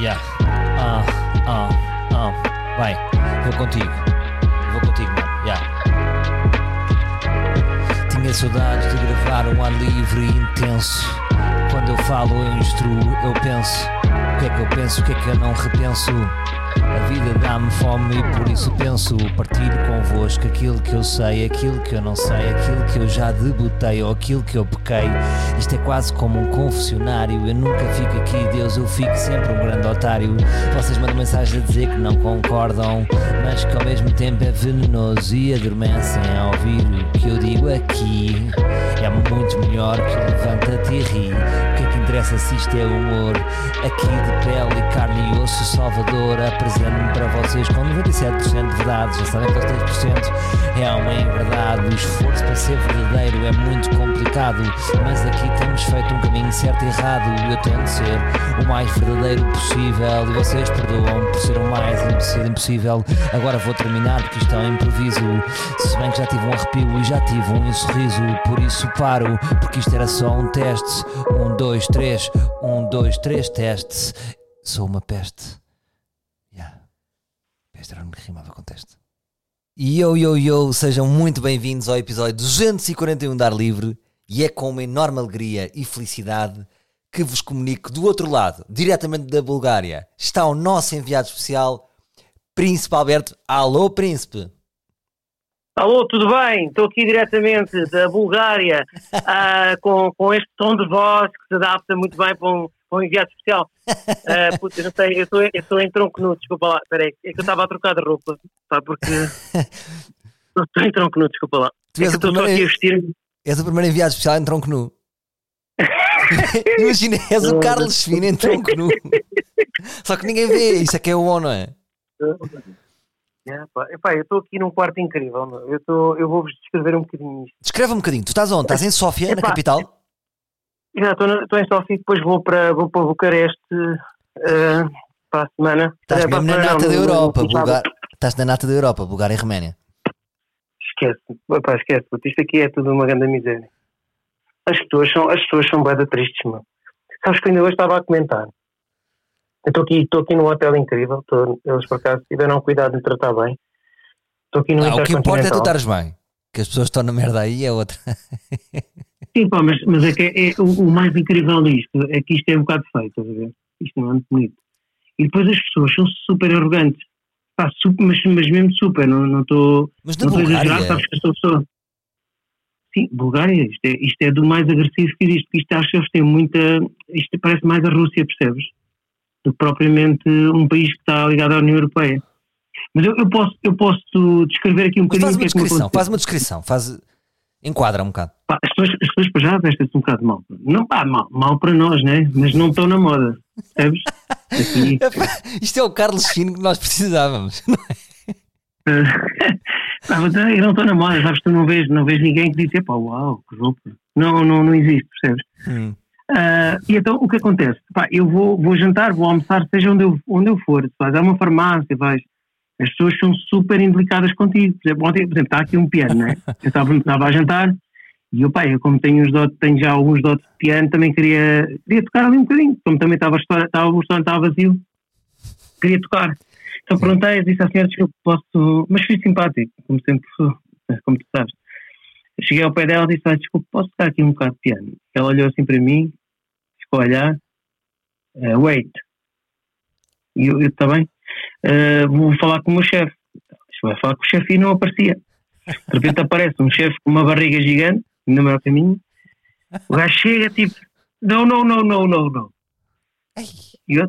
Yeah. Ah, ah, ah. Vai, vou contigo. Vou contigo, mano. Yeah. Tinha saudades de gravar um ar livre e intenso. Quando eu falo, eu instruo, eu penso. O que é que eu penso, o que é que eu não repenso? A vida dá-me fome e por isso penso partilho convosco aquilo que eu sei, aquilo que eu não sei, aquilo que eu já debutei ou aquilo que eu pequei. Isto é quase como um confessionário. Eu nunca fico aqui, Deus, eu fico sempre um grande otário. Vocês mandam mensagem a dizer que não concordam, mas que ao mesmo tempo é venenoso e adormecem a ouvir o que eu digo aqui. É muito melhor que levanta-te e ri. O que é que interessa se isto é humor? Aqui de pele, carne e osso, Salvador apresento-me para vocês com 97% de verdade. Já sabem que os 3% é uma verdade. O esforço para ser verdadeiro é muito complicado, mas aqui temos feito um caminho certo e errado. Eu tento ser o mais verdadeiro possível e vocês perdoam por ser o mais impossível. Agora vou terminar porque isto é um improviso. Se bem que já tive um arrepio e já tive um sorriso, por isso paro, porque isto era só um teste. Um, dois, três, um, dois, três, testes. Sou uma peste. Peste era o que rimava com teste. Yo, yo, yo, sejam muito bem-vindos ao episódio 241 de Ar Livre e é com uma enorme alegria e felicidade que vos comunico do outro lado, diretamente da Bulgária, está o nosso enviado especial, Príncipe Alberto. Alô, Príncipe! Alô, tudo bem? Estou aqui diretamente da Bulgária ah, com, com este tom de voz que se adapta muito bem para um, para um enviado especial. Uh, putz, eu não sei, eu estou, eu estou em tronco nu, desculpa lá, espera aí, é que eu estava a trocar de roupa, pá, porque eu estou em tronco nu, desculpa lá. Tu É és que o eu estou só primeiro- aqui a vestir-me. És o primeiro enviado especial em tronco nu. Imagina, és o Carlos Fino em tronco nu. Só que ninguém vê, isso é que é o não é? É, pá, epá, eu estou aqui num quarto incrível, meu. eu, estou, eu vou-vos descrever um bocadinho isto. Descreve um bocadinho, tu estás onde? Estás em Sófia, na Epá, capital? Já, Estou, em Sofia e depois vou para, vou para Bucareste ah, para a semana. Estás a mesmo na nata da Europa. Bulgar... Estás na nata da Europa, Bulgária e Roménia. Esquece, Epá, esquece, puto, isto aqui é tudo uma grande miséria. As pessoas são, as pessoas são bada tristes, meu. Sabes que ainda hoje estava a comentar. Eu estou aqui, estou aqui num hotel incrível, estou- eles por acaso tiveram cuidado de me tratar bem. Estou aqui no Ah, o que importa é tu estares bem. Que as pessoas estão na merda aí é outra. Sim, pá, mas, mas é que é, é- o, o mais incrível disto é que isto é um bocado feio, estás a ver? Isto não é muito bonito. E depois as pessoas são super arrogantes. Pá, super, mas, mas mesmo super, não não estou. Mas na Não estou Bulgária, sabes que sou pessoa. Sim, Bulgária, isto é, isto é do mais agressivo que existe, isto acho que eles têm muita. Isto parece mais a Rússia, percebes? Do que propriamente um país que está ligado à União Europeia. Mas eu, eu posso, eu posso descrever aqui um bocadinho faz o uma que é descrição, faz uma descrição, faz... enquadra um bocado. Pá, as, pessoas, as pessoas para já vestem-se um bocado mal. Não pá, mal, mal para nós, né? Mas não estão na moda, percebes? Aqui, Isto é o Carlos Fino que nós precisávamos. eh, pá, mas eu não estou na moda, sabes? Tu não vês, não vês ninguém que diz, pá, uau, que roupa. Não, não, não existe, percebes? Hum. Ah, e então o que acontece? Pá, eu vou, vou jantar, vou almoçar, seja onde eu, onde eu for. Se vais a uma farmácia, vais. As pessoas são super indelicadas contigo. Por exemplo, ontem, por exemplo, está aqui um piano, né? Eu estava, estava a jantar e eu, pá, eu como tenho, uns dotes, tenho já alguns dotes de piano, também queria, queria tocar ali um bocadinho. Como também estava, estava, o restaurante estava vazio, queria tocar. Então perguntei, disse à senhora, desculpe, posso. Mas fui simpático, como sempre sou, como tu sabes. Cheguei ao pé dela e disse, ah, desculpe, posso tocar aqui um bocado de piano? Ela olhou assim para mim, ficou a olhar, eh, wait. E eu, está bem, Eh, vou falar com o meu chefe. Vai falar com o chefe e não aparecia. De repente aparece um chefe com uma barriga gigante, no meu caminho. O gajo chega tipo, não, não, não, não, não, não. E eu,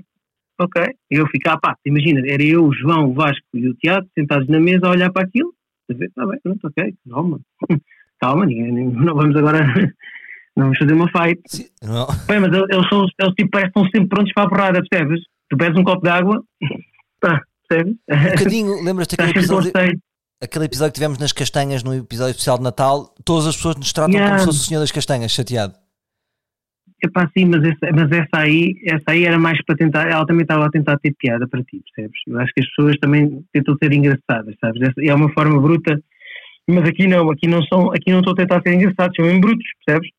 ok. E eu fico, ah pá, imagina, era eu, o João, o Vasco e o Tiago sentados na mesa a olhar para aquilo. Está bem, pronto, ok, calma. Calma, ninguém, não vamos agora, não vamos fazer uma fight. Sim, não. Bem, mas eles, eles são, eles tipo, parecem que estão sempre prontos para a porrada, percebes? Tu pedes um copo de água, pá, Um bocadinho, lembras-te daquele sempre episódio, aquele episódio que tivemos nas castanhas no episódio especial de Natal? Todas as pessoas nos tratam Yeah. como se fosse o senhor das castanhas, chateado. Epá, sim, mas essa, mas essa aí, essa aí era mais para tentar, ela também estava a tentar ter piada para ti, percebes? Eu acho que as pessoas também tentam ser engraçadas, sabes? Essa é uma forma bruta, mas aqui não, aqui não são, aqui não estou a tentar ser engraçados, são mesmo brutos, percebes?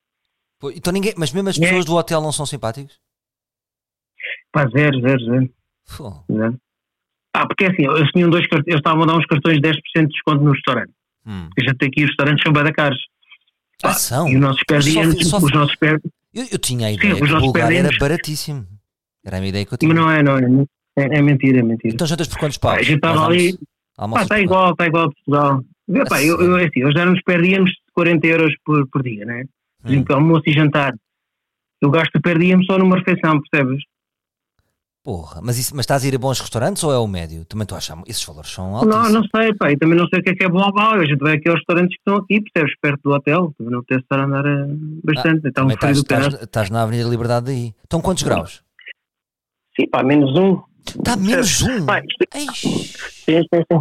Pô, Então ninguém, mas mesmo as É. pessoas do hotel não são simpáticos? Pá, zero, zero, zero. Pô. né? Ah, porque é assim, eles tinham dois cartões, eles estavam a dar uns cartões de 10% de desconto no restaurante. Hum. A gente tem aqui os restaurantes são bem da caros. Ah, são? E os nossos Mas só- os nossos per... Eu, eu tinha a ideia os que nossos Bulgária era baratíssimo. Era a minha ideia que eu tinha. Mas não é, não é. É, é mentira, é mentira. Então jantas por quantos paus? a gente estava ali, pá, está igual, está igual a Portugal. A eu, eu, é assim, eles já nos perdíamos 40 euros por, por dia, né? Por Hum. exemplo, almoço e jantar. Eu gasto perdíamos só numa refeição, percebes? Porra, mas, isso, mas estás a ir a bons restaurantes ou é o médio? Também estou a achar. Esses valores são Não, altíssimos. não sei, pá, e também não sei o que é que é bom ou mau. A gente vai aqui aos restaurantes que estão aqui, percebes? Perto do hotel. Também não tem estar a andar eh, bastante. então, Também frio estás, estás, estás na Avenida Liberdade daí. Estão quantos graus? Sim, pá, menos um. Está menos um. Pá, Eish. Sim, sim, sim.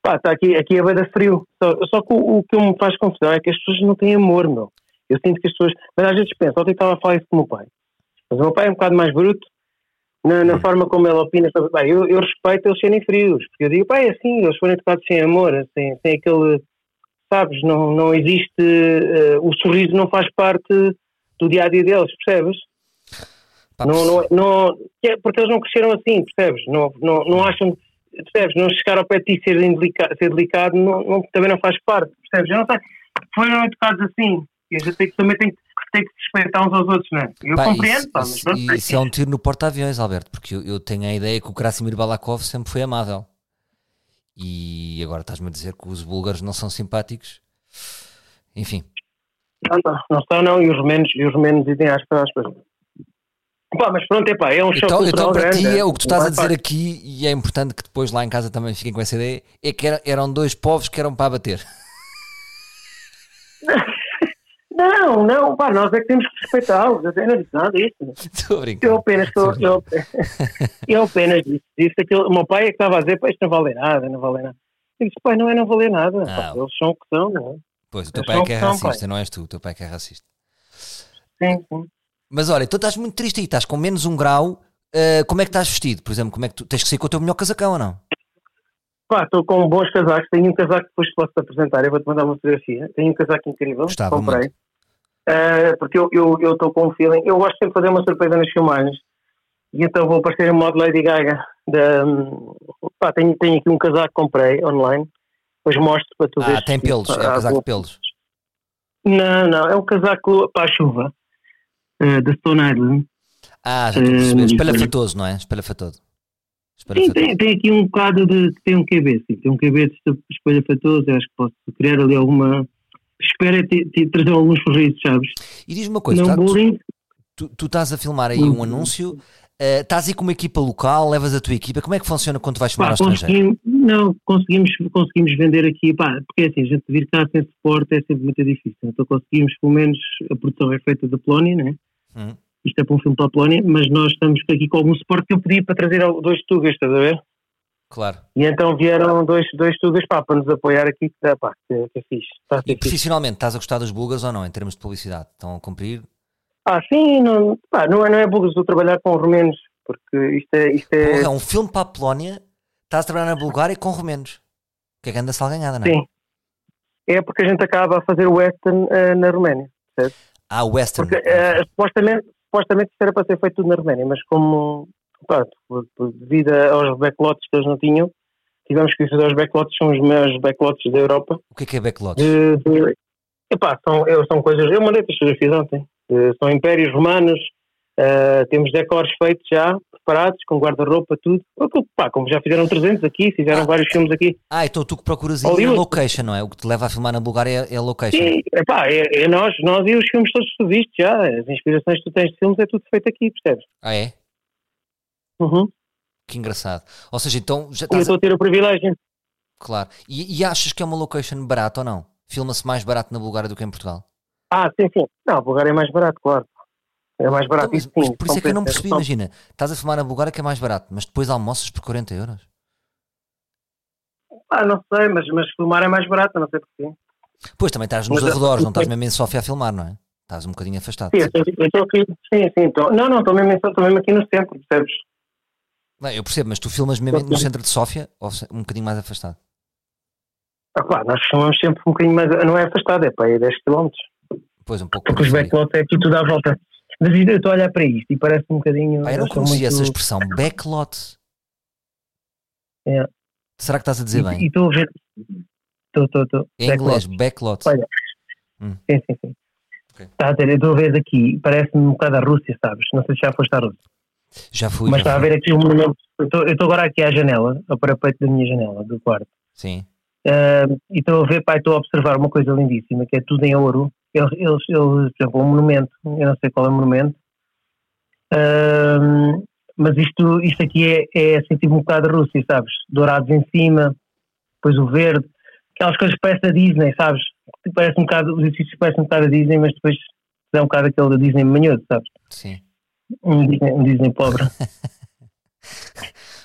Pá, está aqui, aqui é bem frio. Só, só que o, o que me faz confusão é que as pessoas não têm amor, meu. Eu sinto que as pessoas. Mas às vezes penso, ontem estava a falar isso com o meu pai. Mas o meu pai é um bocado mais bruto na, na forma como ele opina sobre. Pá, eu, eu respeito eles serem frios, porque eu digo, pá, é assim, eles foram educados sem amor, sem, sem aquele. Sabes, não, não existe. eh, o sorriso não faz parte do dia a dia deles, percebes? Pá, Não, não, não, que é porque eles não cresceram assim, percebes? Não, não, não acham, percebes? Não chegar ao pé de ti ser, indelica- ser delicado não, não- também não faz parte, percebes? Eu não sei, foram educados assim e a gente tem também tem, que- tem que se respeitar uns aos outros, não é? Eu Pá, compreendo, isso, pá, mas isso- pronto, isso é um tiro no porta-aviões, Alberto, porque eu, eu tenho a ideia que o Krasimir Balakov sempre foi amável. E agora estás-me a dizer que os búlgaros não são simpáticos. Enfim, não, não, não estão não, e os romenos, e os romenos dizem aspas, aspas. Pá, mas pronto, é pá, é um choque então, cultural então para grande. ti é o que tu estás a pá. dizer aqui, e é importante que depois lá em casa também fiquem com essa ideia, é que era- eram dois povos que eram para bater. Não, não, pá, nós é que temos que respeitá-los, eu não disse nada disso. Estou a brincar. Eu apenas, eu, eu, eu apenas disse, disse aquilo. O meu pai é que estava a dizer, pá, isto não vale nada, não vale nada. Eu disse, pai, não é não valer nada. pá, Ah. eles são o que são, não é? Pois, o teu Eles pai é são que é são, racista, pai. não és tu, o teu pai é que é racista. Sim, sim. Mas olha, tu estás muito triste aí, estás com menos um grau. eh, como é que estás vestido? Por exemplo, como é que tu tens que sair com o teu melhor casacão ou não? Pá, estou com bons casacos. Tenho um casaco que depois posso-te apresentar. Eu vou-te mandar uma fotografia. Tenho um casaco incrível. Gostava comprei. muito. Ah, porque eu estou eu, com um feeling. Eu gosto sempre de fazer uma surpresa nas filmagens. E então vou aparecer em modo Lady Gaga. Da, hum, pá, tenho, tenho aqui um casaco que comprei online. Depois mostro para tu Ah, veres. tem pelos, é um Ah, casaco de pelos. Não, não. É um casaco para a chuva. ah, da Stone Island. Ah, já estou a Eh, perceber. Espalhafatoso, não é? Espalhafatoso. Sim, Espalhafatoso. tem, tem aqui um bocado de. Tem um QB, sim. Tem um QB de espelha fatoso. Eu acho que posso criar ali alguma. É te- trazer alguns sorrisos, sabes? E diz-me uma coisa, não tá- tu, bullying. tu, tu estás a filmar aí um anúncio, eh, estás aí com uma equipa local, levas a tua equipa, como é que funciona quando vais filmar Pá, ao estrangeiro? conseguimos, não, conseguimos, conseguimos vender aqui, pá, porque é assim, a gente vir cá sem suporte é sempre muito difícil. Então conseguimos, pelo menos, a produção é feita da Polónia, né? Hum. Isto é para um filme para a Polónia, mas nós estamos aqui com algum suporte que eu pedi para trazer dois tugas, estás a ver? Claro. E então vieram dois, dois tugas, pá, para nos apoiar aqui, que, dá, pá, que, que é fixe. Ser E profissionalmente, estás a gostar dos búlgaros ou não, em termos de publicidade? Estão a cumprir? Ah, sim, não, pá, não é, não é burros o trabalhar com romenos, porque isto é. Isto é Porra, é um filme para a Polónia, estás a trabalhar na Bulgária com romenos. Que é anda salganhada, não é? sim. É porque a gente acaba a fazer o western eh, na Roménia. Ah, o Western. Porque eh, supostamente, supostamente isto era para ser feito tudo na Roménia, mas como, pá, por- devido aos backlots que eles não tinham, tivemos que fazer os backlots, são os maiores backlots da Europa. O que é que é backlots? De, de, epá, são, eu- são coisas, eu mandei as fotografias ontem, são impérios romanos, eh, temos decors feitos já, preparados, com guarda-roupa, tudo. Pá, como já fizeram 300 aqui, fizeram Ah. vários filmes aqui. Ah, então tu que procuras aí a Hollywood. location, não é? O que te leva a filmar na Bulgária é é a location. Sim, epá, é, é nós, nós e os filmes todos que tu viste já, as inspirações que tu tens de filmes é tudo feito aqui, percebes? Ah, é? Uhum. Que engraçado. Ou seja, então já E eu estás. estou a ter o privilégio. Claro. E, e achas que é uma location barata ou não? Filma-se mais barato na Bulgária do que em Portugal? Ah, sim, sim. Não, o Bulgária é mais barato, claro. É mais barato, Então, mas- isso mas sim. por isso é que eu não percebi, imagina, estás a filmar na Bulgária que é mais barato, mas depois almoças por 40 euros. Ah, não sei, mas, mas filmar é mais barato, não sei porquê. Pois também estás nos Mas- arredores, não estás mesmo em Sofia a filmar, não é? Estás um bocadinho afastado. Sim, eu estou- aqui. Sim, sim. Estou, não, não, estou mesmo, estou mesmo aqui no centro, percebes? Bem, eu percebo, mas tu filmas mesmo no centro de Sófia ou um bocadinho mais afastado? Ah, claro, nós filmamos sempre um bocadinho mais. Não é afastado, é para aí 10 km. Pois, um pouco Porque os backlots é aqui tudo à volta. Mas eu estou a olhar para isto e parece um bocadinho. Pá, eu não conhecia muito- essa expressão, backlot. Yeah. Será que estás a dizer E bem? estou a ver. Estou, estou, estou. Em inglês, backlot. Olha. Hum. Sim, sim, sim. Ok. Está a ver, eu estou a ver daqui, parece-me um bocado a Rússia, sabes? Não sei se já foste à Rússia. Já fui. Mas já está a ver aqui um monumento. Eu estou, agora aqui à janela, ao parapeito da minha janela, do quarto. Sim. Ah, e estou a ver, pai, estou a observar uma coisa lindíssima, que é tudo em ouro. Eles, eles, eles por exemplo, um monumento, eu não sei qual é o monumento, Ah, mas isto, isto aqui é, é assim, tipo um bocado de Rússia, sabes? Dourados em cima, depois o verde, aquelas coisas que parecem a Disney, sabes? Parece um bocado, os edifícios parecem um bocado a Disney, mas depois é um bocado aquele da Disney manhoso, sabes? Sim. Um Disney, um Disney pobre.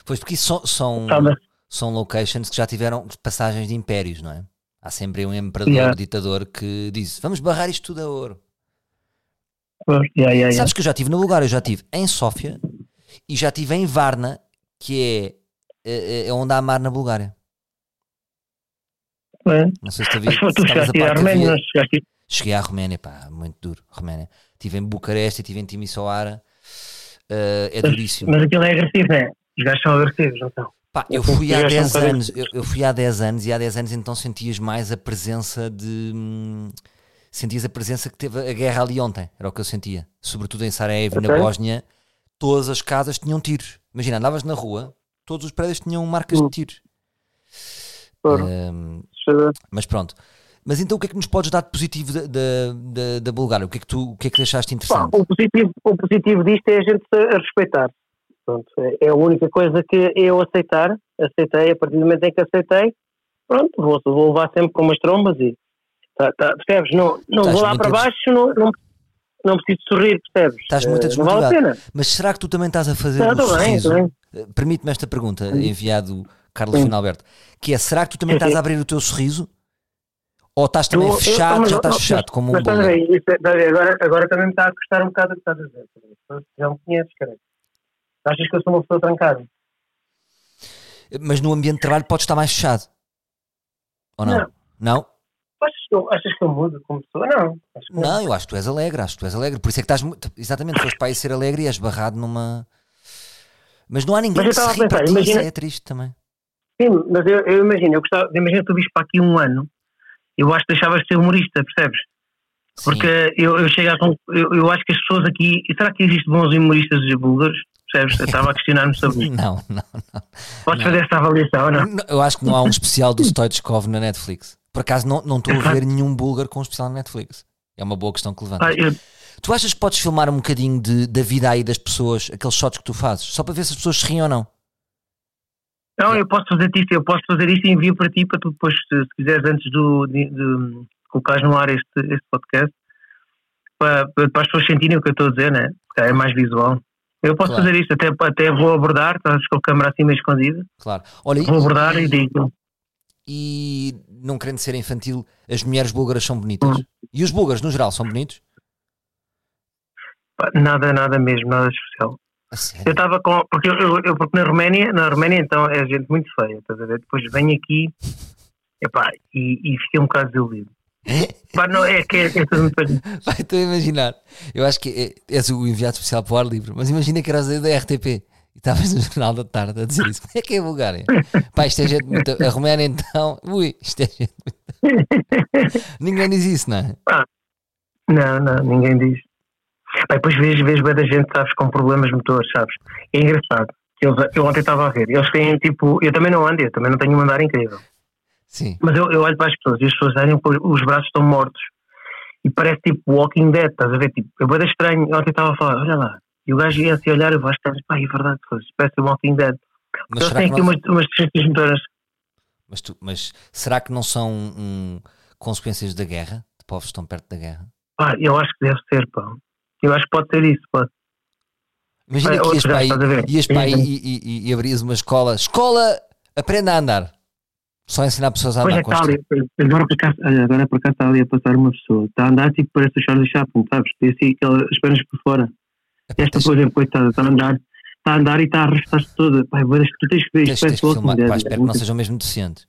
Pois porque isso são, são, Sabe? são locations que já tiveram passagens de impérios, não é? Há sempre um imperador, Yeah. ditador que diz: Vamos barrar isto tudo a ouro. Yeah, yeah, yeah. Sabes que eu já estive no lugar, eu já estive em Sófia e já estive em Varna, que é, é, é onde há mar na Bulgária. É. Não sei se tu, vi, se tu a chegaste a Roménia, não chegaste Cheguei à Roménia, pá, muito duro, Roménia. Estive em Bucareste, estive em Timisoara, eh, é duríssimo. Mas aquilo é agressivo, é? Os gajos são agressivos, não são? Pá, eu fui há confio, 10 acho um bocado anos, eu, eu fui há 10 anos e há 10 anos então sentias mais a presença de. hum, Sentias a presença que teve a guerra ali ontem, era o que eu sentia. Sobretudo em Sarajevo e na. Bósnia, todas as casas tinham tiros. Imagina, andavas na rua, todos os prédios tinham marcas de Hum. tiros. Eu ver. mas pronto. Mas então o que é que nos podes dar de positivo da, da, da, Bulgária? O que é que tu o que é que deixaste Pá, interessante? o, positivo, o positivo disto é a gente a respeitar. Pronto, é- é a única coisa que eu aceitar. Aceitei, a partir do momento em que aceitei, pronto, vou, vou levar sempre com umas trombas e. Tá, tá, percebes? Não, não vou lá para baixo, não, não, não preciso sorrir, percebes? Estás muito a Eh, Não vale a desmotivado. pena. Mas será que tu também estás a fazer Não, o estou bem, sorriso? bem. Eh, Permite-me esta pergunta, enviado Carlos Sim. Finalberto, que é, será que tu também estás a abrir o teu sorriso? Ou estás também Eu- eu- fechado, mas- já estás fechado, como um Mas bolo? é- agora, agora também me está a custar um bocado o que estás a dizer. Já me conheces, cara. Achas que eu sou uma pessoa trancada? Mas no ambiente de trabalho podes estar mais fechado? Ou não? Não. Não? Achas que eu, achas que eu mudo como pessoa? Não. Não, eu acho que tu és alegre, acho que tu és alegre. Por isso é que estás. Exatamente, foste para aí ser alegre e és barrado numa. Mas não há ninguém Mas que eu se ri pensar, ti, imagina- é triste também. Sim, mas eu, eu imagino, eu gostava, imagina que tu viste para aqui um ano, eu acho que deixavas de ser humorista, percebes? Sim. Porque eu, eu chego a, eu, eu acho que as pessoas aqui, será que existem bons humoristas búlgaros? Percebes? Eu estava a questionar-me sobre isso. Não, não, não. Podes Não. fazer essa avaliação ou não? Não, Eu acho que não há um especial do Stoichkov na Netflix. Por acaso não, não estou a ver nenhum búlgaro com um especial na Netflix. É uma boa questão que levantas. Ah, eu, Tu achas que podes filmar um bocadinho de, da vida aí das pessoas, aqueles shots que tu fazes, só para ver se as pessoas se riem ou não? Não, eu posso fazer isto, eu posso fazer isto e envio para ti, para tu depois, se, se quiseres, antes do, de, de colocares no ar este, este podcast, para, para as pessoas sentirem o que eu estou a dizer, né? Porque é mais visual. Eu posso Claro. fazer isto, até, até vou abordar, estás com a câmera assim meio escondida, Claro. Olha, e, vou abordar e digo, e não querendo ser infantil, as mulheres búlgaras são bonitas. Hum. E os búlgaros, no geral, são bonitos? nada, nada mesmo, nada especial. Eu estava com. Porque, eu, eu- porque na Roménia, na Roménia então é gente muito feia, estás a ver? Depois venho aqui epá, e, e fiquei um bocado desiludido. Pá, não, é que é, é tudo muito estou a imaginar. Eu acho que é- és o enviado especial para o ar livre, mas imagina que eras da RTP e estavas no Jornal da Tarde a dizer isso. Como é que é a Bulgária? Pá, isto é gente muito. A Roménia então. Ui, isto é gente muito. Ninguém diz isso, não é? Não, não, ninguém diz. Pá, depois vejo, vejo bem da gente, sabes, com problemas motores, sabes? É engraçado. Eles, eu ontem estava a ver, eles têm tipo. Eu também não ando, eu também não tenho um andar incrível. Sim. Mas eu, eu olho para as pessoas e as pessoas olham, os braços estão mortos. E parece tipo Walking Dead, estás a ver? Tipo, eu vou dar estranho. Ontem estava a falar, olha lá. E o gajo ia assim olhar, eu vou estar, pá, é verdade, parece Walking Dead. Mas Eles será, têm que aqui não, umas, umas motoras. mas, tu- mas será que não são hum, consequências da guerra? De povos que estão perto da guerra? Pá, eu acho que deve ser, pá. Eu acho que pode ser isso, pá. Imagina Olha, que ias para aí, ias para aí e, e, e abrias uma escola. Escola, aprenda a andar. Só ensinar pessoas a Pois andar é, com está ali. Agora por, acaso, olha, agora por acaso está ali a passar uma pessoa. Está a andar tipo parece o Charlie Chaplin, sabes? Tem assim as pernas por fora. Esta, por exemplo, coitada, está a andar. Está a andar e está a arrastar-se toda. Pai, tu tens que ver isto. tens que filmar, pá, espero que não sejam mesmo deficientes.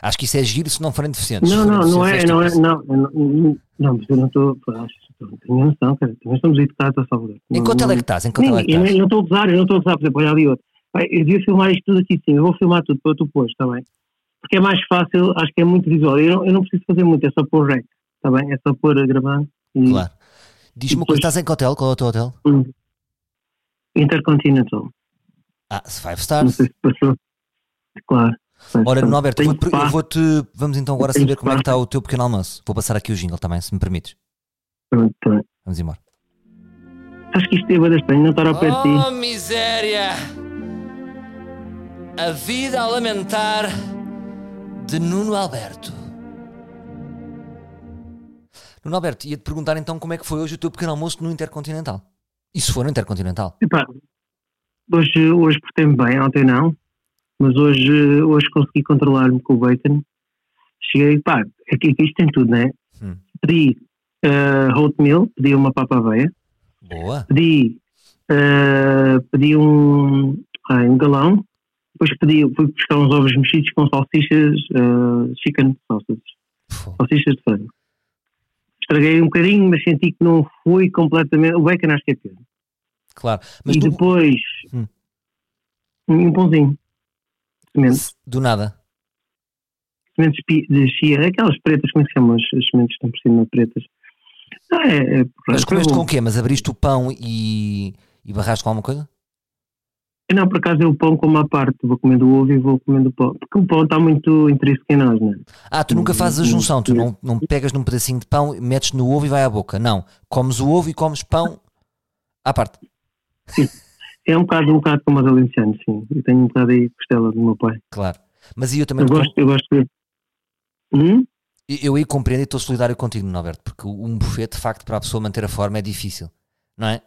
Acho que isso é giro se não forem deficientes. Não, não, não é, não é, tipo, não, não, não, não, mas eu não estou, acho não tenho noção, cara, também estamos educados a Salvador. Em Não- qual tele é não- que estás? Sim, tele é que eu estás? nem- não estou a usar, eu não estou a usar, por exemplo, olha ali outro, eu devia filmar isto tudo aqui sim, eu vou filmar tudo para tu pôr, está bem? Porque é mais fácil, acho que é muito visual. Eu não, eu não preciso fazer muito, é só pôr rec, está bem? É só pôr a gravar. E, Claro. Diz-me coisa, estás em que hotel? Qual é o teu hotel? Hum. Intercontinental. Ah, Five Não Stars. sei se passou. Claro. Ora, Norberto, eu vou-te, eu. Vamos então agora saber como é que está o teu pequeno almoço. Vou passar aqui o jingle também, se me permites. Pronto, pronto. Vamos embora. Acho que isto é bastante não estar ao pé de ti. Oh, miséria! A vida a lamentar de Nuno Alberto. Nuno Alberto, ia-te perguntar então como é que foi hoje o teu pequeno almoço no Intercontinental. E se for no Intercontinental? Epá, hoje, hoje portei-me bem, ontem não, mas hoje, hoje consegui controlar-me com o bacon. Cheguei, pá, aqui, aqui isto tem tudo, né? Hum. Pedi uh, oatmeal, pedi uma papa aveia, Boa. pedi, uh, pedi um, um galão, depois pedi, fui buscar uns ovos mexidos com salsichas, uh, chicken sausage, salsichas de frango. Estraguei um bocadinho, mas senti que não fui completamente. O bacon acho que é pior. Claro. Mas e tu, depois Hum. um pãozinho. Sementes. do nada. Sementes de chia, aquelas pretas, como é que se chamam? As, as sementes que estão por cima pretas. Ah, é, é, Mas comeste com o quê? Mas abriste o pão e, e barraste com alguma coisa? Não, por acaso é o pão como à parte. Vou comendo o ovo e vou comendo o pão. Porque o pão está muito intrínseco em nós, não é? Ah, tu nunca fazes a Hum, junção, tu hum. não, não pegas num pedacinho de pão, metes no ovo e vai à boca. Não. Comes o ovo e comes pão à parte. É um bocado, um bocado como os alentejanos, sim. Eu tenho um bocado aí costela do meu pai. Claro. Mas aí eu também Eu gosto, eu gosto de. Hum? Eu aí compreendo e estou solidário contigo, Norberto, porque um buffet, de facto, para a pessoa manter a forma é difícil, não é?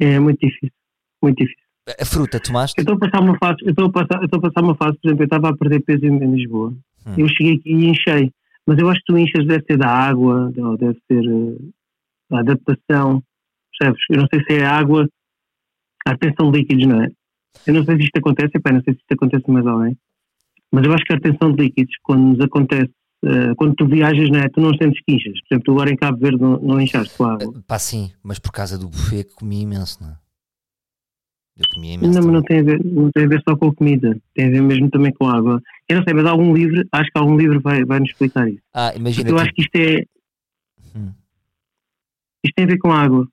É muito difícil. Muito difícil. A fruta tomaste? Eu estou a passar uma fase, eu estou a passar, eu estou a passar uma fase, por exemplo, eu estava a perder peso em, em Lisboa. Hum. Eu cheguei aqui e enchei. Mas eu acho que tu enches deve ser da água, deve ser eh, da adaptação. Percebes? Eu não sei se é a água, a retenção de líquidos, não é? Eu não sei se isto acontece, epá, não sei se isto acontece mais alguém. Mas eu acho que a retenção de líquidos, quando nos acontece, eh, quando tu viajas, não é? Tu não sentes que inchas. Por exemplo, tu agora em Cabo Verde não, não inchaste com a água. Eh, Pá, sim, mas por causa do buffet comi imenso, não é? Eu comia imenso. Não, mas não tem, a ver, não tem a ver só com a comida, tem a ver mesmo também com a água. Eu não sei, mas algum livro, acho que algum livro vai, vai nos explicar isso. Ah, Porque imagina, eu tipo, acho que isto é. Hum. Isto tem a ver com a água.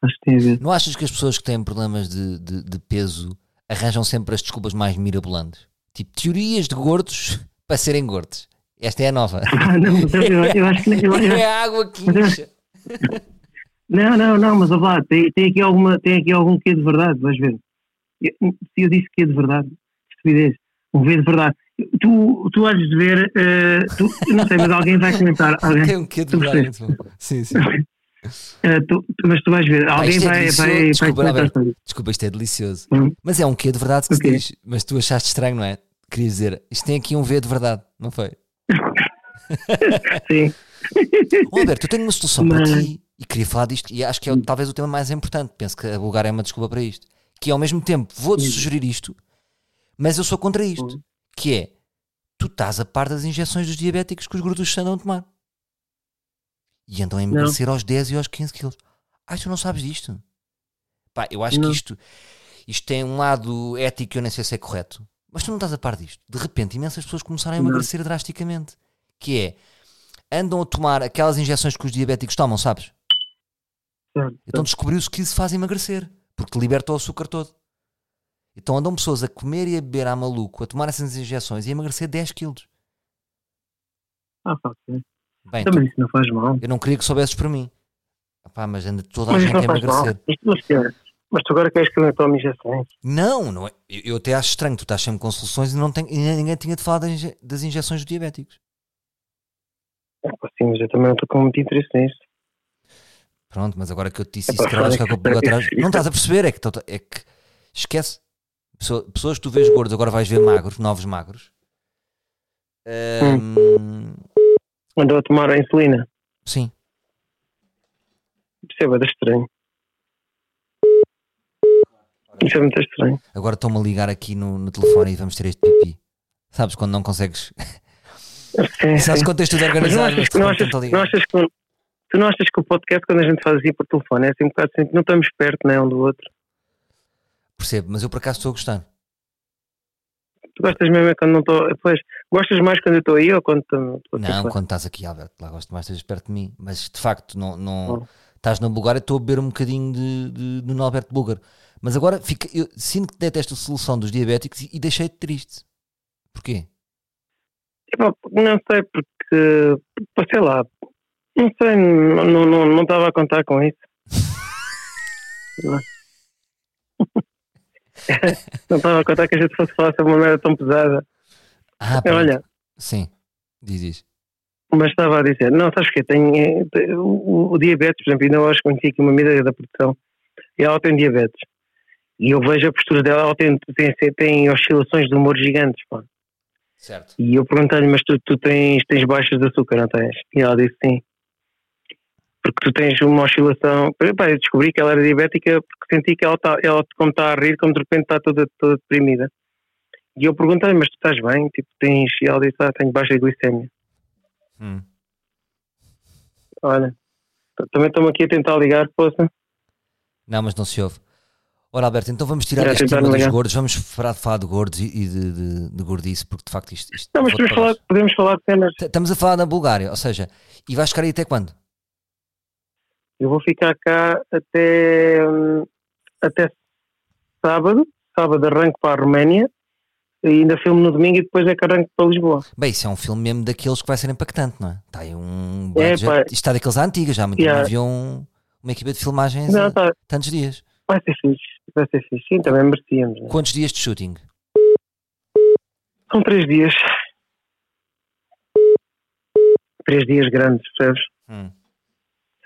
Acho que tem a ver. não achas que as pessoas que têm problemas de, de, de peso arranjam sempre as desculpas mais mirabolantes? Tipo, teorias de gordos para serem gordos. Esta é a nova. Ah, não, eu, eu, eu acho que. Eu, eu, é a água que eu- incha. não, não, não, mas lá, tem, tem, aqui alguma, tem aqui algum quê de verdade, vais ver. Eu- Se eu disse que é de verdade, estupidez, um V de verdade. Tu, tu has de ver, eh, tu, eu não sei, mas alguém vai comentar. Alguém, Tem um quê de verdade. bom. Sim, sim. eh, tu- tu- mas tu vais ver, alguém isto é vai, vai, vai Desculpa, sobre isso. Desculpa, isto é delicioso. Hum. Mas é um quê de verdade que Ok. se diz. Mas tu achaste estranho, não é? Querias dizer, isto tem aqui um V de verdade, não foi? Sim. Alberto, eu tenho uma solução para Mas- ti e queria falar disto e acho que é talvez o tema mais importante. Penso que a Bulgária é uma desculpa para isto. Que ao mesmo tempo, vou-te sugerir isto, mas eu sou contra isto. Que é, tu estás a par das injeções dos diabéticos que os gordos andam a tomar. E andam a emagrecer aos 10 e aos 15 quilos. Ah, tu não sabes disto? Pá, eu acho Não. que isto, isto tem um lado ético que eu nem sei se é correto. Mas tu não estás a par disto. De repente, imensas pessoas começaram a emagrecer drasticamente. Que é, andam a tomar aquelas injeções que os diabéticos tomam, sabes? Certo. Então descobriu-se que isso faz emagrecer, porque liberta o açúcar todo. Então andam pessoas a comer e a beber à maluco, a tomar essas injeções e a emagrecer 10 quilos. Ah, pá. Bem, Então, tu- isso não faz mal. eu não queria que soubesses para mim. Epá, mas anda toda a Mas gente a faz mal. Mas, tu agora queres que eu não tome injeções? Não, não é. Eu, eu até acho estranho, tu estás sempre com soluções e, não tem, e ninguém tinha de falar das, inje- das injeções dos diabéticos. É, sim, mas eu também não estou com muito interesse nisso. Pronto, mas agora que eu te disse Epá, isso, que vais ficar com o pulga olha, atrás. Não estás a perceber, é que, é que esquece. Pessoa- pessoas que tu vês gordos, agora vais ver magros, novos magros. Ahm, Andou a tomar a insulina. Sim, Isso é estranho. Isso é muito estranho. agora estão-me a ligar aqui no, no telefone e vamos ter este pipi. Sabes quando não consegues? Sim, Sabes quando tens tudo Mas não organizado, achas, mas não, não que tu não achas que o podcast quando a gente faz assim por telefone é assim um bocado assim, não estamos perto né, um do outro. Percebo, mas eu por acaso estou a gostar. Tu gostas mesmo é quando não estou. Pois, gostas mais quando eu estou aí ou quando estou Não, quando estás aqui, Alberto, lá gosto mais de estejas perto de mim. Mas de facto, não, não estás na Bulgária, estou a beber um bocadinho de, de, de Alberto Bulgar. Mas agora fica, eu sinto que detesto a solução dos diabéticos e, e deixei-te triste. Porquê? Não sei, porque, sei lá, não sei, não, não, não estava a contar com isso. não estava a contar que a gente fosse falar sobre uma merda tão pesada. Ah, Olha. Sim, diz isso. Mas estava a dizer, não, sabes o quê? Tem, tem o, o, diabetes, por exemplo, ainda hoje conheci aqui uma amiga da produção e ela tem diabetes. E eu vejo a postura dela, ela tem, tem, tem oscilações de humor gigantes, pá. Certo. E eu perguntei-lhe, mas tu, tu tens, tens baixas de açúcar, não tens? E ela disse sim. Porque tu tens uma oscilação. Pá, eu descobri que ela era diabética porque senti que ela, tá, ela como está a rir, como de repente está toda, toda deprimida. E eu perguntei, mas tu estás bem? Tipo, tens. E ela disse, ah, tenho baixa glicemia. Hum. Olha, também estamos aqui a tentar ligar, poça. Não, mas não se ouve. Ora, Alberto, então vamos tirar este tema dos gordos, vamos parar de falar de gordos e de, de, de gordice, porque de facto isto. isto não, mas podemos falar, podemos falar de temas. Estamos a falar na Bulgária, ou seja, e vais ficar aí até quando? Eu vou ficar cá até, até sábado. Sábado arranco para a Roménia e ainda filme no domingo e depois é que arranco para Lisboa. Bem, isso é um filme mesmo daqueles que vai ser impactante, não é? Está aí um budget. É, Isto está daqueles antigos, já muito yeah. havia um, uma equipa de filmagens não, tá. tantos dias. Vai ser fixe, vai ser fixe. Sim, também merecíamos. Né? Quantos dias de shooting? São três dias. Três dias grandes, percebes? Hum.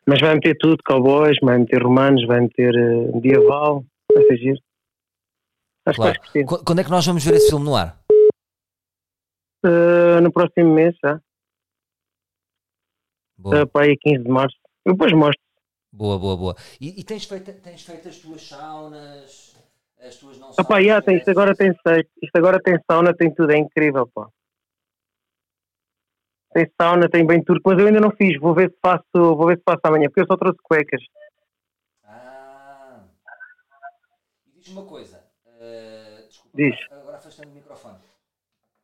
Mas vai meter tudo, cowboys, vai meter romanos, vai meter uh, medieval, vai ser giro. Acho claro. que Quando é que nós vamos ver esse filme no ar? Uh, no próximo mês, já. Boa. Uh, para aí 15 de março. Eu depois mostro. Boa, boa, boa. E, e, tens, feito, tens feito as tuas saunas, as tuas não saunas? Opa, yeah, tem, isto agora tem Isto agora tem sauna, tem tudo, é incrível, pá. Tem sauna, tem bem tudo, mas eu ainda não fiz, vou ver se faço, vou ver se faço amanhã, porque eu só trouxe cuecas. Ah. E diz uma coisa. Uh, desculpa, diz. agora afastando o microfone.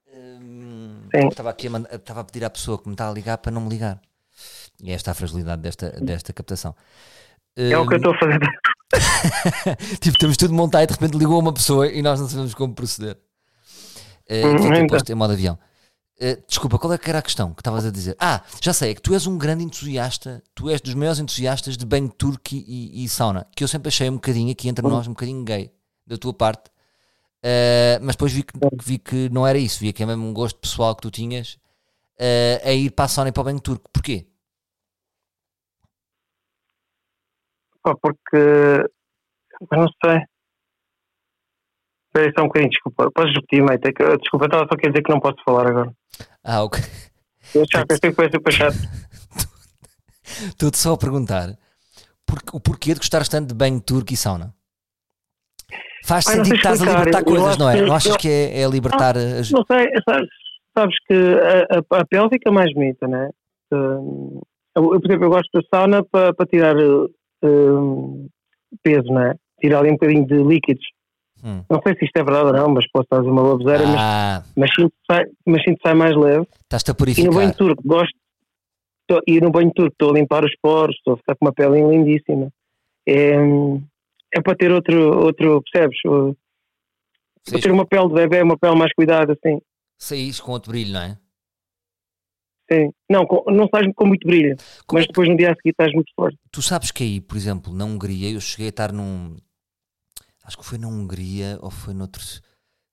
Um, estava aqui a, estava a pedir à pessoa que me está a ligar para não me ligar. E esta é a fragilidade desta, desta captação. É o que eu estou a fazer. tipo, temos tudo montado e de repente ligou uma pessoa e nós não sabemos como proceder. Uh, hum, então. em modo avião. Uh, desculpa, qual é que era a questão que estavas a dizer? Ah, já sei, é que tu és um grande entusiasta, tu és dos maiores entusiastas de banho turco e, e, sauna, que eu sempre achei um bocadinho aqui entre hum. nós, um bocadinho gay da tua parte, uh, mas depois vi que, vi que não era isso, vi que é mesmo um gosto pessoal que tu tinhas uh, a ir para a sauna e para o banho turco. Porquê? Porque eu não sei. Espera só um bocadinho, desculpa. Podes repetir, mate? É que, desculpa, estava só a dizer que não posso falar agora. Ah, ok. Eu chato, eu sei que foi super chato. Estou-te só a perguntar por, o porquê de gostar tanto de banho turco e sauna. Faz sentido que estás a libertar coisas, não é? Não achas eu, que é, é libertar não, as... Não sei, sabes, sabes que a, a, a pele fica mais bonita, não é? Eu, por exemplo, eu gosto da sauna para, para tirar uh, peso, não é? Tirar ali um bocadinho de líquidos. Hum. Não sei se isto é verdade ou não, mas posso fazer uma baboseira, ah. mas, mas, sinto sai, mas sinto sai mais leve. Estás-te a purificar. E no banho turco, gosto. Tô, e no banho turco estou a limpar os poros, estou a ficar com uma pele lindíssima. É, é para ter outro, outro percebes? Para ter uma pele de bebê, uma pele mais cuidada, assim. Saís com outro brilho, não é? Sim. Não, não estás com muito brilho, Como mas é depois no dia a seguir estás muito forte. Tu sabes que aí, por exemplo, na Hungria, eu cheguei a estar num. Acho que foi na Hungria ou foi noutros.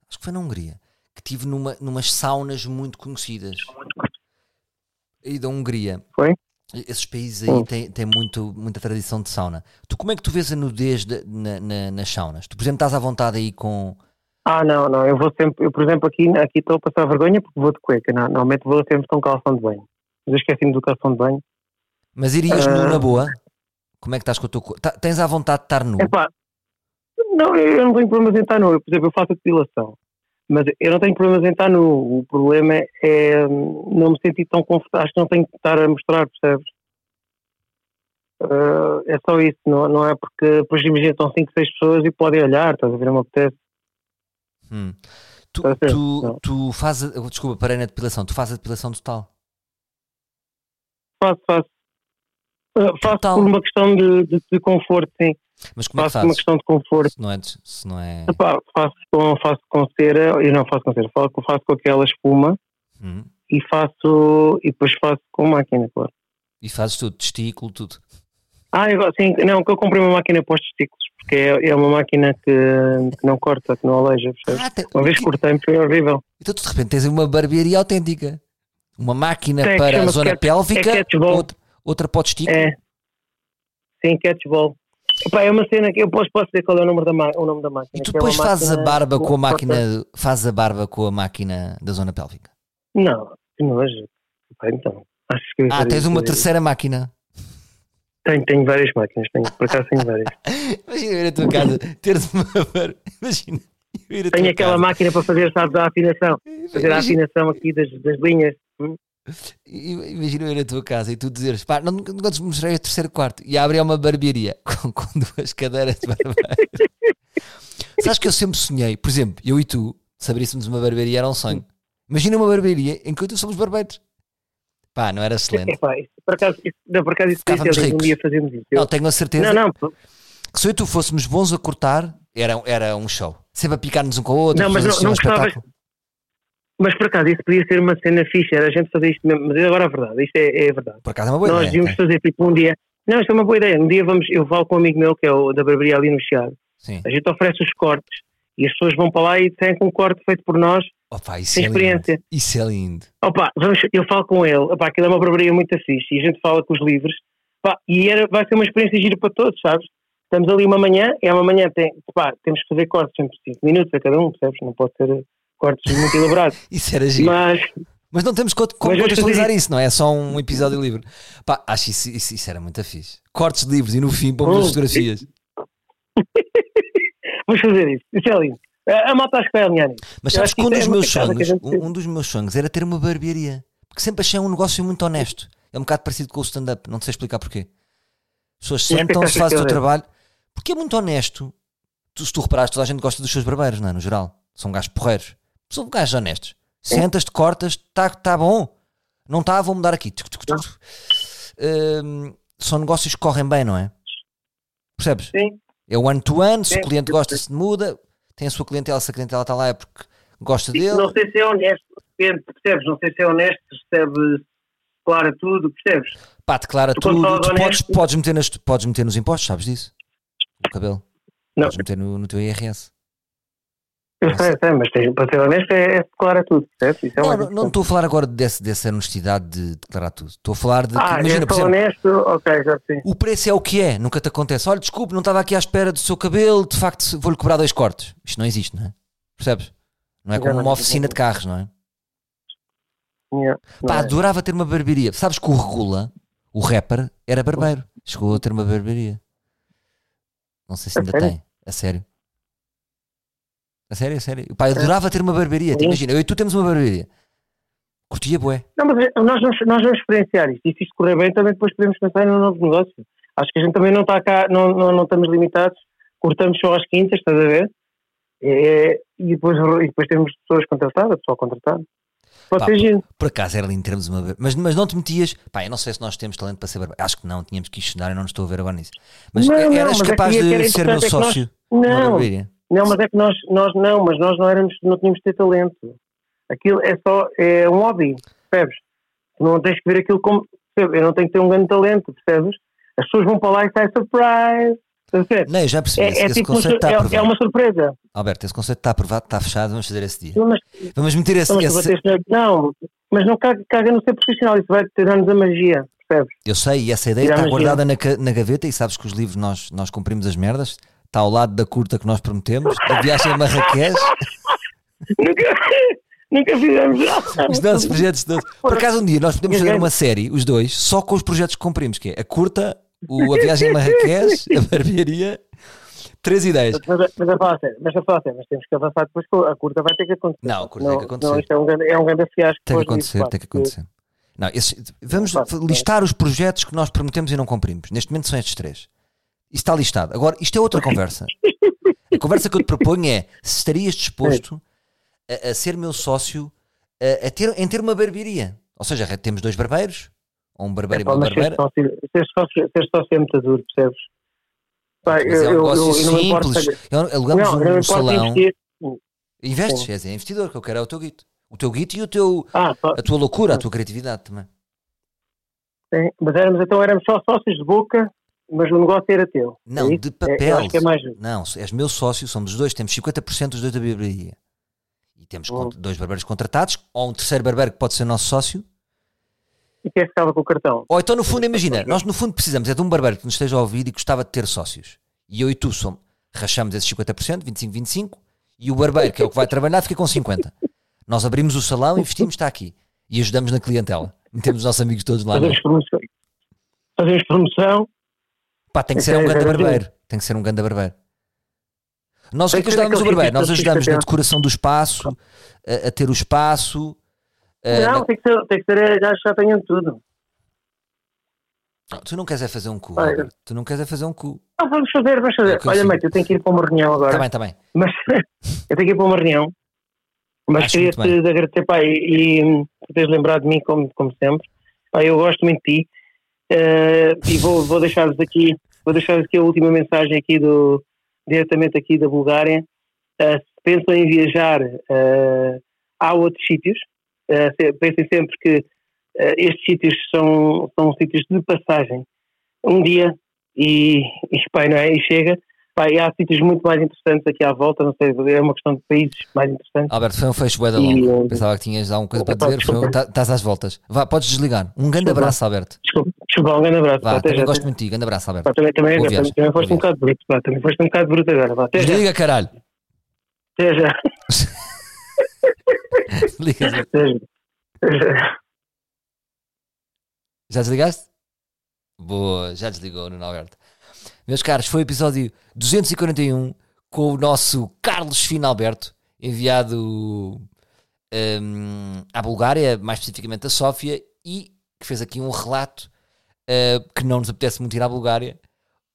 Acho que foi na Hungria. Que tive numa, numas saunas muito conhecidas. Aí da Hungria. Foi? Esses países aí têm, têm muito, muita tradição de sauna. Tu como é que tu vês a nudez de, na, na, nas saunas? Tu, por exemplo, estás à vontade aí com ah, não, não, eu vou sempre, eu por exemplo aqui, aqui estou a passar vergonha porque vou de cueca, não, normalmente vou sempre com calção de banho, mas eu esqueci-me do calção de banho. Mas irias nu na ah. boa? Como é que estás com o teu corpo? Tens à vontade de estar nu? Epá, não, eu não tenho problemas em estar nu, por exemplo, eu faço a depilação, mas eu não tenho problemas em estar nu, o problema é, não me sentir tão confortável, acho que não tenho que estar a mostrar, percebes? Uh, é só isso, não, não é porque depois imagina estão 5, 6 pessoas e podem olhar, estás a ver, não apetece. Hum. Tu, tu, tu fazes, a- desculpa, parei na depilação, tu fazes a depilação total. Faço, faço. Uh, faço Total. por uma questão de, de, de conforto, sim. Mas como é que Faço por uma fazes? questão de conforto. Se não é, se não é... Epá, faço, com, faço com cera, eu não faço com cera, faço, faço com aquela espuma Hum. e faço, e depois faço com máquina, claro. E fazes tudo, testículo, tudo. Ah, eu, sim, não, que eu comprei uma máquina para os testículos, porque é, é uma máquina que, que não corta, que não percebes? Ah, Uma vez que- cortei foi horrível. Então tu de repente tens uma barbearia autêntica. Uma máquina Tem, para a zona cat- pélvica, é outra, outra para o testículo. É. Sim, catchball. Epá, é uma cena que eu posso, posso dizer qual é o nome da, ma- o nome da máquina. E tu é depois fazes a barba com a corta- máquina, fazes a barba com a máquina da zona pélvica. Não, que nojo. Epá, então, acho que... Ah, tens uma terceira máquina. Tenho, tenho várias máquinas, tenho, por acaso tenho várias. Imagina ir à tua casa, teres uma. Imagina. Tenho aquela máquina para fazer, sabes, a afinação. Fazer a Imagina- afinação aqui das, das linhas. Hum? Imagina eu ir à tua casa e tu dizeres, pá, não, nunca te mostrei o terceiro quarto e abre uma barbearia com, com duas cadeiras de barbeiro. Sabes que eu sempre sonhei, por exemplo, eu e tu, se abríssemos uma barbearia era um sonho. Imagina uma barbearia em que eu e tu somos barbeiros. Pá, não era excelente. Epá, isso, por acaso, isso, não, por acaso isso Ficávamos um dia fazemos isso. Eu- Não, tenho a certeza não, não, que se eu e tu fôssemos bons a cortar, era, era um show. Sempre a picar-nos um com o outro, Não, mas fazer não- assim um não gostavas- mas por acaso isso podia ser uma cena fixa, era a gente fazer isto mesmo, mas agora é verdade, isto é, é verdade. Por acaso é uma boa Nós ideia. devíamos ok? fazer tipo um dia, não, isto é uma boa ideia, um dia vamos, eu falo com um amigo meu que é o da barbearia ali no Chiado, Sim. a gente oferece os cortes e as pessoas vão para lá e têm um corte feito por nós, Opa, isso é lindo. experiência. Isso é lindo. Opa, vamos, eu falo com ele, opa, aquilo é uma barbearia muito fixe e a gente fala com os livros pá, e era, vai ser uma experiência gira para todos, sabes? Estamos ali uma manhã e uma manhã tem, pá, temos que fazer cortes sempre 5 minutos a cada um, percebes? Não pode ser cortes muito elaborados. Isso era giro. Mas, Mas não temos co- como contextualizar isso, não é? É só um episódio livre. Pá, acho isso, isso, isso era muito fixe. Cortes de livros e no fim pomos as Oh, fotografias. vamos fazer isso, isso é lindo. A, a malta acho que vai alinhar. Mas sabes que um é dos uma meus sonhos, gente um, dos meus sonhos era ter uma barbearia. Porque sempre achei um negócio muito honesto. É um bocado parecido com o stand-up, não te sei explicar porquê. As pessoas que sentam-se, fazem o teu é? trabalho. Porque é muito honesto. Tu, se tu reparares, toda a gente gosta dos seus barbeiros, não é? No geral. São gajos porreiros. São gajos honestos. Sentas-te, cortas, está tá bom. Não está, vou mudar aqui. Tuc, tuc, tuc. Hum, são negócios que correm bem, não é? Percebes? Sim. É o one-to-one, se o cliente gosta, se muda, tem a sua clientela, se a clientela está lá é porque gosta dele. Não sei se é honesto, percebes? Não sei se é honesto, se recebe, declara tudo, percebes? Pá, declara Tu tudo. Tu podes, podes, meter nas, podes meter nos impostos, sabes disso? O cabelo. Não. Podes meter no, no teu IRS. Eu sei, sei, mas tens, para ser honesto é, é declara tudo? Isso é Não, não, estou a falar agora desse, dessa honestidade de declarar tudo. Estou a falar de. que, Ah, imagina, por exemplo, honesto, ok, já sei. o preço é o que é, nunca te acontece. Olha, desculpe, não estava aqui à espera do seu cabelo, de facto vou-lhe cobrar dois cortes. Isto não existe, não é? Percebes? Não é como uma oficina de carros, não é? Yeah, Pá, é. adorava ter uma barbearia. Sabes que o Regula, o rapper, era barbeiro. Chegou a ter uma barbearia. Não sei se ainda tem. A sério. A sério, a sério. Pá, eu adorava ter uma barbearia. Sim. Imagina, eu e tu temos uma barbearia. Curtia bué. Não, mas é, nós vamos, nós vamos experienciar isto. E se isto correr bem, também depois podemos pensar num novo negócio. Acho que a gente também não está cá, não, não, não estamos limitados. Cortamos só às quintas, estás a ver? É, e, depois, e depois temos pessoas contratadas, pessoal contratado. Pode Pá, ser giro. Por acaso era lindo termos uma barbearia. Mas, mas não te metias. Pá, eu não sei se nós temos talento para ser barbeiro. Acho que não, tínhamos que estudar e não nos estou a ver agora nisso. Mas Não, não, eras mas é que capaz ia- que de ser meu é nós- sócio numa Não. Não, mas é que nós, nós não, mas nós não éramos, não tínhamos de ter talento. Aquilo é só, é um hobby, percebes? Tu não tens que ver aquilo como, percebes? Eu não tenho que ter um grande talento, percebes? As pessoas vão para lá e sai surprise? Não, já percebi. É, esse é esse tipo uma, conceito está é, aprovado. é uma surpresa. Alberto, esse conceito está aprovado, está fechado. Vamos fazer esse dia. Não, mas, Vamos meter esse. não, mas esse- na- não, mas não caga, caga no ser profissional, isso vai tirar-nos a magia, percebes? Eu sei, e essa ideia Já está guardada na, na gaveta e sabes que os livros nós, nós cumprimos as merdas. Está ao lado da curta que nós prometemos, da viagem a Marrakech, nunca, nunca fizemos nada. os nossos projetos todos. Por acaso um dia nós podemos fazer uma série, os dois, só com os projetos que cumprimos, que é a curta, o, a viagem a Marrakech, a barbearia, três ideias. Mas, mas, mas a mas a mas temos que avançar depois, a curta vai ter que acontecer. Não, a curta tem que acontecer. Não, isto é um grande, é um grande fiasco. Tem que disso, acontecer, pá, tem que acontecer. Não, esse- vamos listar os projetos que nós prometemos e não cumprimos. Neste momento são estes três. Está listado. Agora, isto é outra conversa. A conversa que eu te proponho é se estarias disposto a, a ser meu sócio a, a ter, em ter uma barbearia. Ou seja, temos dois barbeiros, ou um barbeiro e Pá, uma barbeira. ser sócio, ser sócio é muito duro, percebes? Pá, é um negócio não importo simples. Eu- Alugamos Não, não me um importa salão. investir. Investes, és é investidor, que eu quero é o teu guito. O teu guito e o teu, Ah, só, a tua loucura, a tua criatividade também. sim. Mas éramos, então éramos só sócios de boca, mas o negócio era teu. Não, É de É, papel. que é mais. Não, és meu sócio, somos os dois, temos 50% dos dois da barbearia. E temos Hum. dois barbeiros contratados, ou um terceiro barbeiro que pode ser nosso sócio. E quem é ficava com o cartão? Ou então, no fundo, imagina, nós no fundo precisamos é de um barbeiro que nos esteja a ouvir e gostava de ter sócios. E eu e tu somos, rachamos esses 50%, 25-25, e o barbeiro, que é o que vai trabalhar, fica com 50%. Nós abrimos o salão, investimos, está aqui. E ajudamos na clientela. Metemos os nossos amigos todos lá. é? Fazemos promoção. Fazemos promoção. Pá, tem que ser um É, grande é, é, barbeiro. Tem que ser um grande barbeiro. Nós que ajudamos o barbeiro? Nós ajudamos na decoração do espaço, a, a ter o espaço. a- não, na- tem que ser, tem que ser já, já tenham tudo. Não, Tu não queres é fazer um cu. Alberto. Tu não queres é fazer um cu. Ah, vamos fazer, vamos fazer. É Olha, mate, eu tenho que ir para uma reunião agora. Está bem, está bem. Mas eu tenho que ir para uma reunião. Mas queria-te agradecer, pá, e, e por teres lembrado de mim, como, como sempre. Pá, eu gosto muito de ti. Eh, e vou, vou deixar-vos aqui, vou deixar aqui a última mensagem aqui do, diretamente aqui da Bulgária. Eh, se pensam em viajar, eh, há outros sítios. Se- pensem sempre que estes sítios são, são sítios de passagem. Um dia e, e, pá, não é? e chega. Pá, e há sítios muito mais interessantes aqui à volta, não sei, é uma questão de países mais interessantes. Alberto, foi um fecho bué longo. eh, Pensava que tinhas alguma coisa para dizer. desculpa. tá- Estás às voltas. Vá, podes desligar. Um grande Desculpa. abraço, Alberto. Desculpa, desculpa, um grande abraço. Vá, até já, gosto até- muito de ti. Grande abraço, Alberto. pá, também, também, também, também foste um bocado bruto, pá, também foste um bocado bruto agora. Pá, até já. Desliga, caralho. Até já. Desliga. Até já. Até já. Já desligaste? Boa, já desligou, Nuno Alberto. Meus caros, foi o episódio 241 com o nosso Carlos Fino Alberto, enviado hum, à Bulgária, mais especificamente a Sófia, e que fez aqui um relato uh, que não nos apetece muito ir à Bulgária,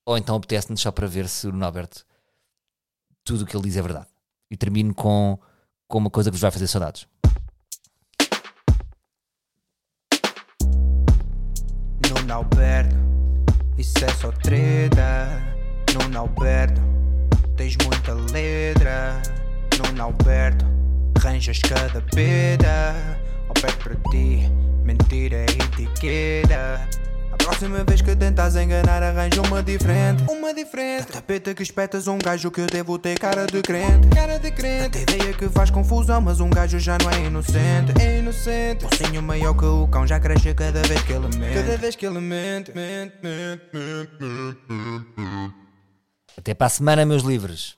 ou então apetece-nos só para ver se o Nuno Alberto tudo o que ele diz é verdade. E termino com, com uma coisa que vos vai fazer saudades. Nuno Alberto, isso é só treta. Nuno Alberto, tens muita letra. Nuno Alberto, arranjas cada peda. Ao pé para ti, mentira é etiqueta. A próxima vez que tentas enganar, arranja uma diferente. Uma diferente. Da tapeta que espetas um gajo que eu devo ter cara de crente. Cara de crente. Tanta ideia que faz confusão, mas um gajo já não é inocente. É inocente. Mocinho maior que o cão já cresce cada vez que ele mente. Cada vez que ele mente, mente, mente, mente, mente, mente. Até para a semana, meus livres.